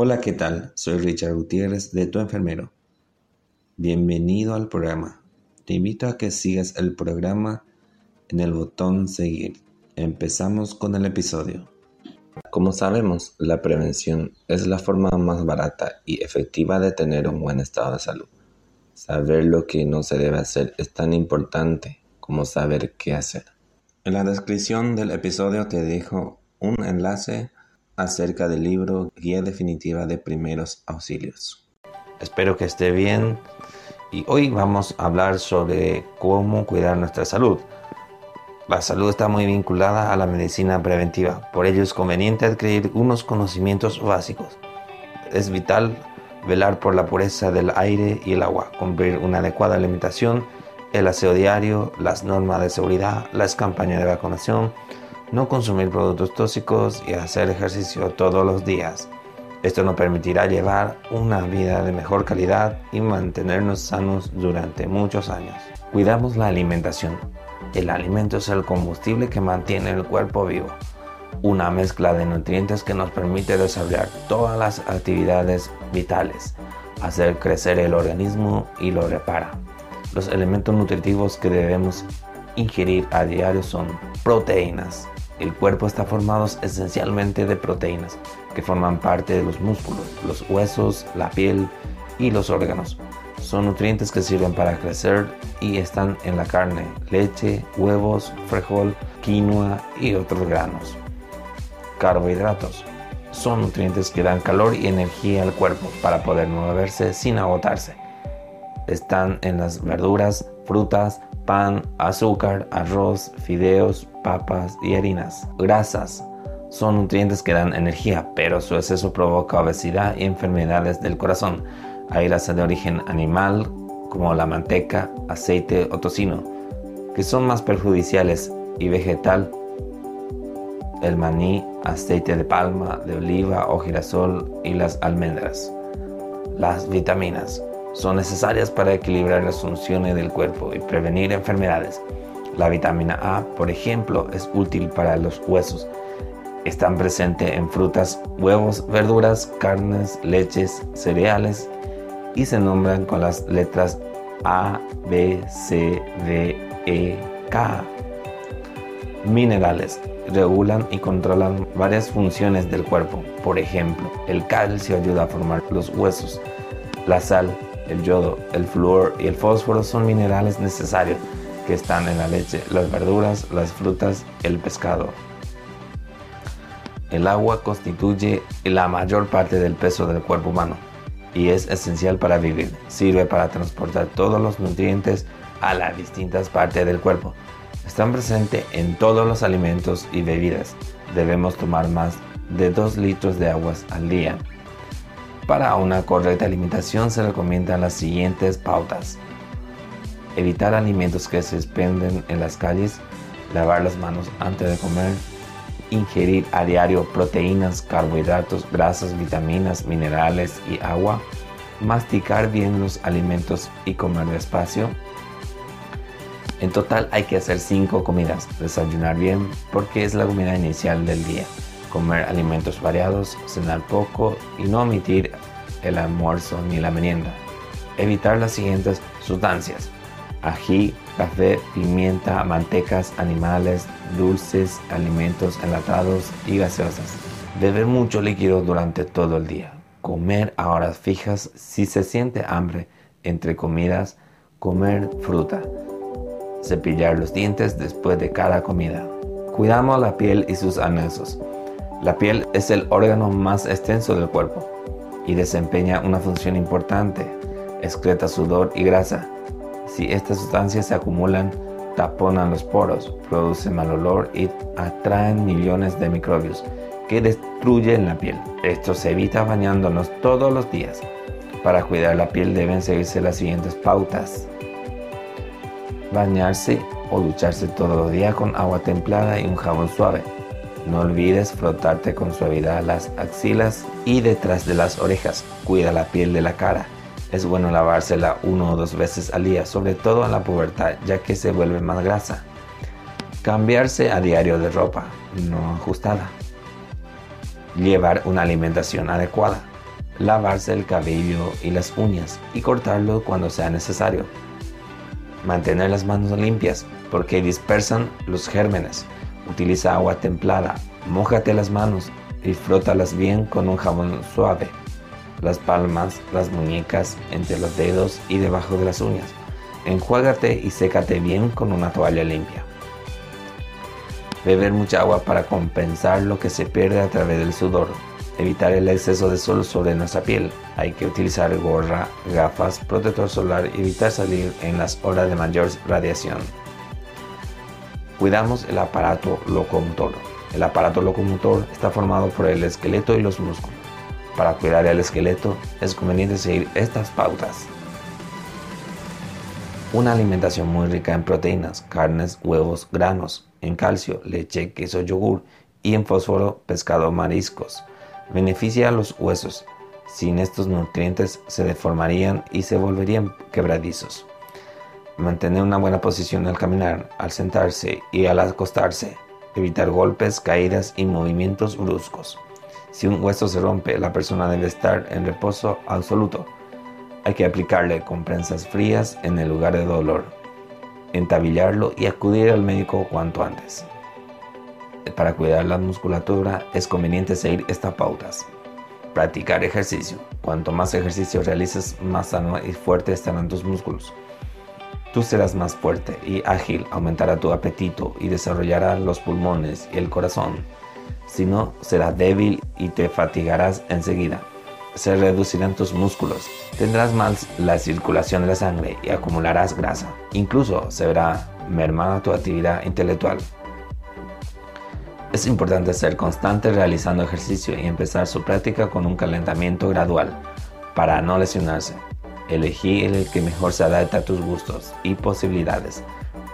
Hola, ¿qué tal? Soy Richard Gutiérrez de Tu Enfermero. Bienvenido al programa. Te invito a que sigas el programa en el botón seguir. Empezamos con el episodio. Como sabemos, la prevención es la forma más barata y efectiva de tener un buen estado de salud. Saber lo que no se debe hacer es tan importante como saber qué hacer. En la descripción del episodio te dejo un enlace acerca del libro Guía Definitiva de Primeros Auxilios. Espero que esté bien y hoy vamos a hablar sobre cómo cuidar nuestra salud. La salud está muy vinculada a la medicina preventiva, por ello es conveniente adquirir unos conocimientos básicos. Es vital velar por la pureza del aire y el agua, cumplir una adecuada alimentación, el aseo diario, las normas de seguridad, las campañas de vacunación, no consumir productos tóxicos y hacer ejercicio todos los días. Esto nos permitirá llevar una vida de mejor calidad y mantenernos sanos durante muchos años. Cuidamos la alimentación. El alimento es el combustible que mantiene el cuerpo vivo. Una mezcla de nutrientes que nos permite desarrollar todas las actividades vitales, hacer crecer el organismo y lo repara. Los elementos nutritivos que debemos ingerir a diario son proteínas, el cuerpo está formado esencialmente de proteínas que forman parte de los músculos, los huesos, la piel y los órganos. Son nutrientes que sirven para crecer y están en la carne, leche, huevos, frijol, quinoa y otros granos. Carbohidratos. Son nutrientes que dan calor y energía al cuerpo para poder moverse sin agotarse. Están en las verduras, frutas, pan, azúcar, arroz, fideos, papas y harinas. Grasas son nutrientes que dan energía, pero su exceso provoca obesidad y enfermedades del corazón. Hay grasas de origen animal, como la manteca, aceite o tocino, que son más perjudiciales, y vegetal, el maní, aceite de palma, de oliva o girasol y las almendras. Las vitaminas son necesarias para equilibrar las funciones del cuerpo y prevenir enfermedades. La vitamina A, por ejemplo, es útil para los huesos. Están presentes en frutas, huevos, verduras, carnes, leches, cereales y se nombran con las letras A, B, C, D, E, K. Minerales regulan y controlan varias funciones del cuerpo. Por ejemplo, el calcio ayuda a formar los huesos. La sal el yodo, el flúor y el fósforo son minerales necesarios que están en la leche, las verduras, las frutas, el pescado. El agua constituye la mayor parte del peso del cuerpo humano y es esencial para vivir. Sirve para transportar todos los nutrientes a las distintas partes del cuerpo. Están presentes en todos los alimentos y bebidas. Debemos tomar más de 2 litros de agua al día. Para una correcta alimentación se recomiendan las siguientes pautas. Evitar alimentos que se expenden en las calles, lavar las manos antes de comer, ingerir a diario proteínas, carbohidratos, grasas, vitaminas, minerales y agua, masticar bien los alimentos y comer despacio. En total hay que hacer 5 comidas, desayunar bien porque es la comida inicial del día comer alimentos variados, cenar poco y no omitir el almuerzo ni la merienda. Evitar las siguientes sustancias. Ají, café, pimienta, mantecas, animales, dulces, alimentos enlatados y gaseosas. Beber mucho líquido durante todo el día. Comer a horas fijas si se siente hambre entre comidas. Comer fruta. Cepillar los dientes después de cada comida. Cuidamos la piel y sus anexos. La piel es el órgano más extenso del cuerpo y desempeña una función importante. Excreta sudor y grasa. Si estas sustancias se acumulan, taponan los poros, producen mal olor y atraen millones de microbios que destruyen la piel. Esto se evita bañándonos todos los días. Para cuidar la piel deben seguirse las siguientes pautas. Bañarse o ducharse todos los días con agua templada y un jabón suave no olvides frotarte con suavidad las axilas y detrás de las orejas. Cuida la piel de la cara. Es bueno lavársela uno o dos veces al día, sobre todo en la pubertad, ya que se vuelve más grasa. Cambiarse a diario de ropa no ajustada. Llevar una alimentación adecuada. lavarse el cabello y las uñas y cortarlo cuando sea necesario. Mantener las manos limpias porque dispersan los gérmenes. Utiliza agua templada, mójate las manos y frótalas bien con un jabón suave. Las palmas, las muñecas, entre los dedos y debajo de las uñas. Enjuágate y sécate bien con una toalla limpia. Beber mucha agua para compensar lo que se pierde a través del sudor. Evitar el exceso de sol sobre nuestra piel. Hay que utilizar gorra, gafas, protector solar y evitar salir en las horas de mayor radiación. Cuidamos el aparato locomotor. El aparato locomotor está formado por el esqueleto y los músculos. Para cuidar el esqueleto es conveniente seguir estas pautas. Una alimentación muy rica en proteínas, carnes, huevos, granos, en calcio, leche, queso, yogur y en fósforo, pescado, mariscos. Beneficia a los huesos. Sin estos nutrientes se deformarían y se volverían quebradizos. Mantener una buena posición al caminar, al sentarse y al acostarse. Evitar golpes, caídas y movimientos bruscos. Si un hueso se rompe, la persona debe estar en reposo absoluto hay que aplicarle comprensas frías en el lugar de dolor, entabillarlo y acudir al médico cuanto antes. Para cuidar la musculatura es conveniente seguir estas pautas. Practicar ejercicio. Cuanto más ejercicio realices, más sano y fuerte estarán tus músculos. Tú serás más fuerte y ágil, aumentará tu apetito y desarrollará los pulmones y el corazón. Si no, serás débil y te fatigarás enseguida se reducirán tus músculos, tendrás más la circulación de la sangre y acumularás grasa. Incluso se verá mermada tu actividad intelectual. Es importante ser constante realizando ejercicio y empezar su práctica con un calentamiento gradual para no lesionarse. Elegir el que mejor se adapte a tus gustos y posibilidades,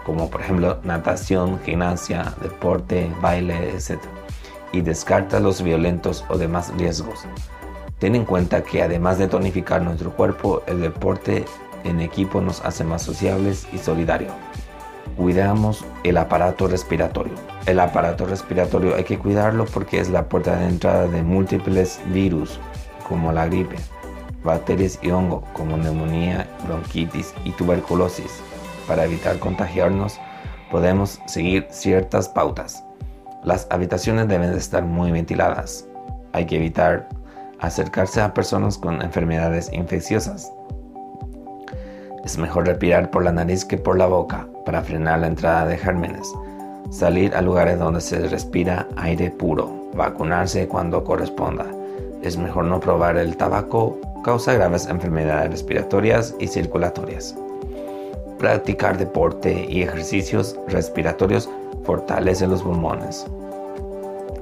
como por ejemplo natación, gimnasia, deporte, baile, etc. Y descarta los violentos o demás riesgos. Ten en cuenta que además de tonificar nuestro cuerpo, el deporte en equipo nos hace más sociables y solidarios. Cuidamos el aparato respiratorio. El aparato respiratorio hay que cuidarlo porque es la puerta de entrada de múltiples virus como la gripe, bacterias y hongo como neumonía, bronquitis y tuberculosis. Para evitar contagiarnos podemos seguir ciertas pautas. Las habitaciones deben estar muy ventiladas. Hay que evitar acercarse a personas con enfermedades infecciosas. Es mejor respirar por la nariz que por la boca para frenar la entrada de gérmenes. Salir a lugares donde se respira aire puro. Vacunarse cuando corresponda. Es mejor no probar el tabaco, causa graves enfermedades respiratorias y circulatorias. Practicar deporte y ejercicios respiratorios fortalece los pulmones.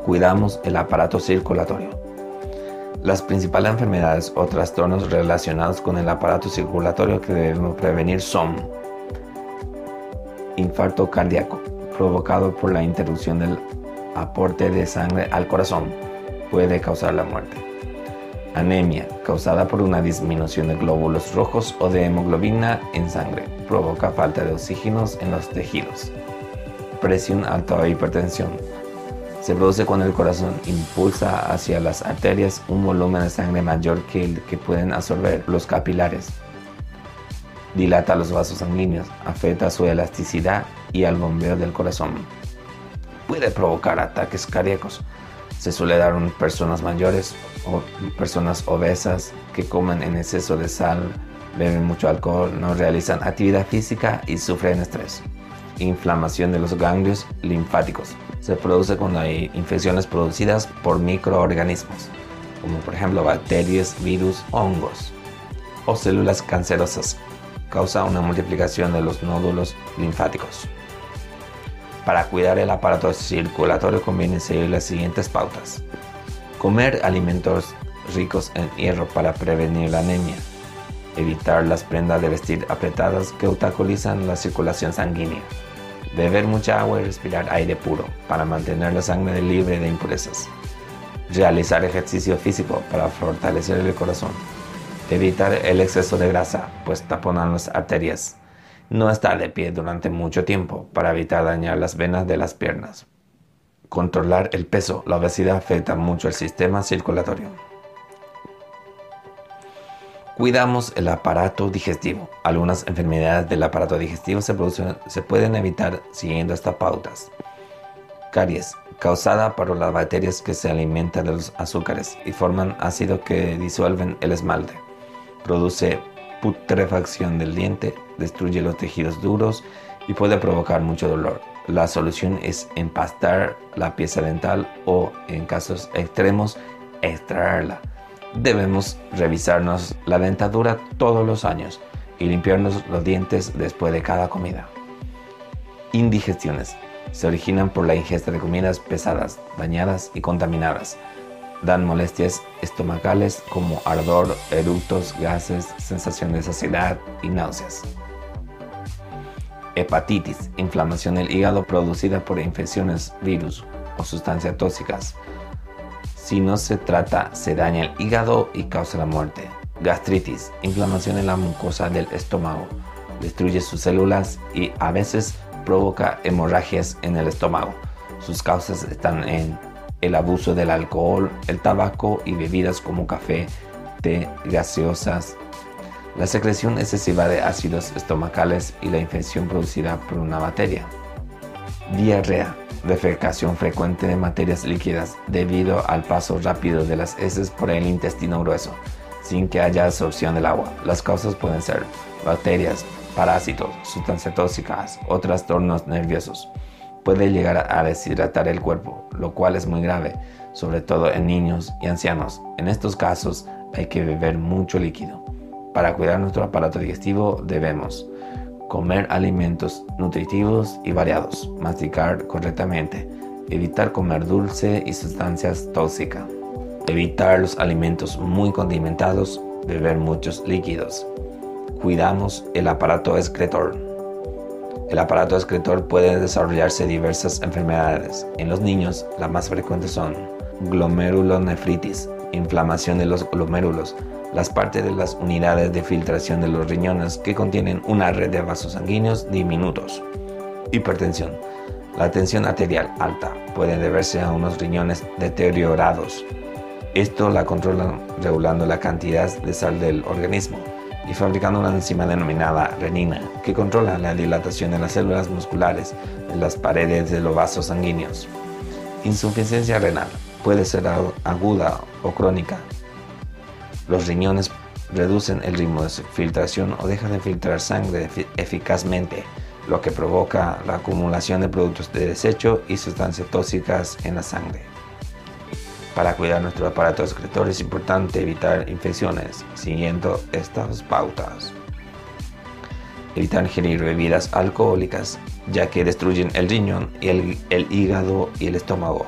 Cuidamos el aparato circulatorio. Las principales enfermedades o trastornos relacionados con el aparato circulatorio que debemos prevenir son infarto cardíaco, provocado por la interrupción del aporte de sangre al corazón, puede causar la muerte. Anemia, causada por una disminución de glóbulos rojos o de hemoglobina en sangre, provoca falta de oxígeno en los tejidos. Presión alta o hipertensión, se produce cuando el corazón impulsa hacia las arterias un volumen de sangre mayor que el que pueden absorber los capilares. Dilata los vasos sanguíneos, afecta su elasticidad y al bombeo del corazón. Puede provocar ataques cardíacos. Se suele dar en personas mayores o personas obesas que comen en exceso de sal, beben mucho alcohol, no realizan actividad física y sufren estrés. Inflamación de los ganglios linfáticos se produce cuando hay infecciones producidas por microorganismos, como por ejemplo bacterias, virus, hongos o células cancerosas. Causa una multiplicación de los nódulos linfáticos. Para cuidar el aparato circulatorio conviene seguir las siguientes pautas. Comer alimentos ricos en hierro para prevenir la anemia. Evitar las prendas de vestir apretadas que obstaculizan la circulación sanguínea beber mucha agua y respirar aire puro para mantener la sangre libre de impurezas, realizar ejercicio físico para fortalecer el corazón, evitar el exceso de grasa, pues taponan las arterias, no estar de pie durante mucho tiempo para evitar dañar las venas de las piernas, controlar el peso, la obesidad afecta mucho el sistema circulatorio. Cuidamos el aparato digestivo. Algunas enfermedades del aparato digestivo se, pueden evitar siguiendo estas pautas. Caries, causada por las bacterias que se alimentan de los azúcares y forman ácido que disuelven el esmalte. Produce putrefacción del diente, destruye los tejidos duros y puede provocar mucho dolor. La solución es empastar la pieza dental o, en casos extremos, extraerla. Debemos revisarnos la dentadura todos los años y limpiarnos los dientes después de cada comida. Indigestiones se originan por la ingesta de comidas pesadas, dañadas y contaminadas. Dan molestias estomacales como ardor, eructos, gases, sensación de saciedad y náuseas. Hepatitis, inflamación del hígado producida por infecciones, virus o sustancias tóxicas. Si no se trata, se daña el hígado y causa la muerte. Gastritis, inflamación en la mucosa del estómago. Destruye sus células y a veces provoca hemorragias en el estómago. Sus causas están en el abuso del alcohol, el tabaco y bebidas como café, té, gaseosas, la secreción excesiva de ácidos estomacales y la infección producida por una bacteria. Diarrea, defecación frecuente de materias líquidas debido al paso rápido de las heces por el intestino grueso, sin que haya absorción del agua. Las causas pueden ser bacterias, parásitos, sustancias tóxicas o trastornos nerviosos. Puede llegar a deshidratar el cuerpo, lo cual es muy grave, sobre todo en niños y ancianos. En estos casos hay que beber mucho líquido. Para cuidar nuestro aparato digestivo debemos comer alimentos nutritivos y variados, masticar correctamente, evitar comer dulce y sustancias tóxicas, evitar los alimentos muy condimentados, beber muchos líquidos, cuidamos el aparato excretor. El aparato excretor puede desarrollarse diversas enfermedades. En los niños, las más frecuentes son glomerulonefritis, inflamación de los glomérulos, las partes de las unidades de filtración de los riñones que contienen una red de vasos sanguíneos diminutos. Hipertensión. La tensión arterial alta puede deberse a unos riñones deteriorados. Esto la controla regulando la cantidad de sal del organismo y fabricando una enzima denominada renina que controla la dilatación de las células musculares en las paredes de los vasos sanguíneos. Insuficiencia renal puede ser aguda o crónica. Los riñones reducen el ritmo de filtración o dejan de filtrar sangre eficazmente, lo que provoca la acumulación de productos de desecho y sustancias tóxicas en la sangre. Para cuidar nuestro aparato excretor es importante evitar infecciones siguiendo estas pautas. Evitar ingerir bebidas alcohólicas ya que destruyen el riñón y el hígado y el estómago.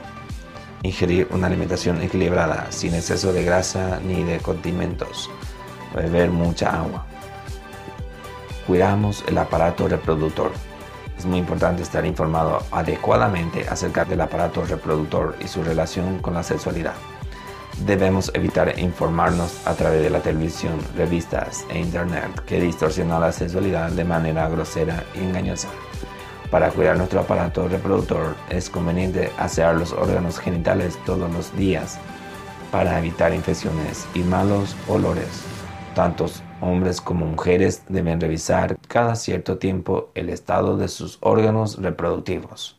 Ingerir una alimentación equilibrada sin exceso de grasa ni de condimentos. Beber mucha agua. Cuidamos el aparato reproductor es muy importante estar informado adecuadamente acerca del aparato reproductor y su relación con la sexualidad. Debemos evitar informarnos a través de la televisión, revistas e internet que distorsionan la sexualidad de manera grosera y engañosa. Para cuidar nuestro aparato reproductor es conveniente asear los órganos genitales todos los días para evitar infecciones y malos olores. Tantos hombres como mujeres deben revisar cada cierto tiempo el estado de sus órganos reproductivos.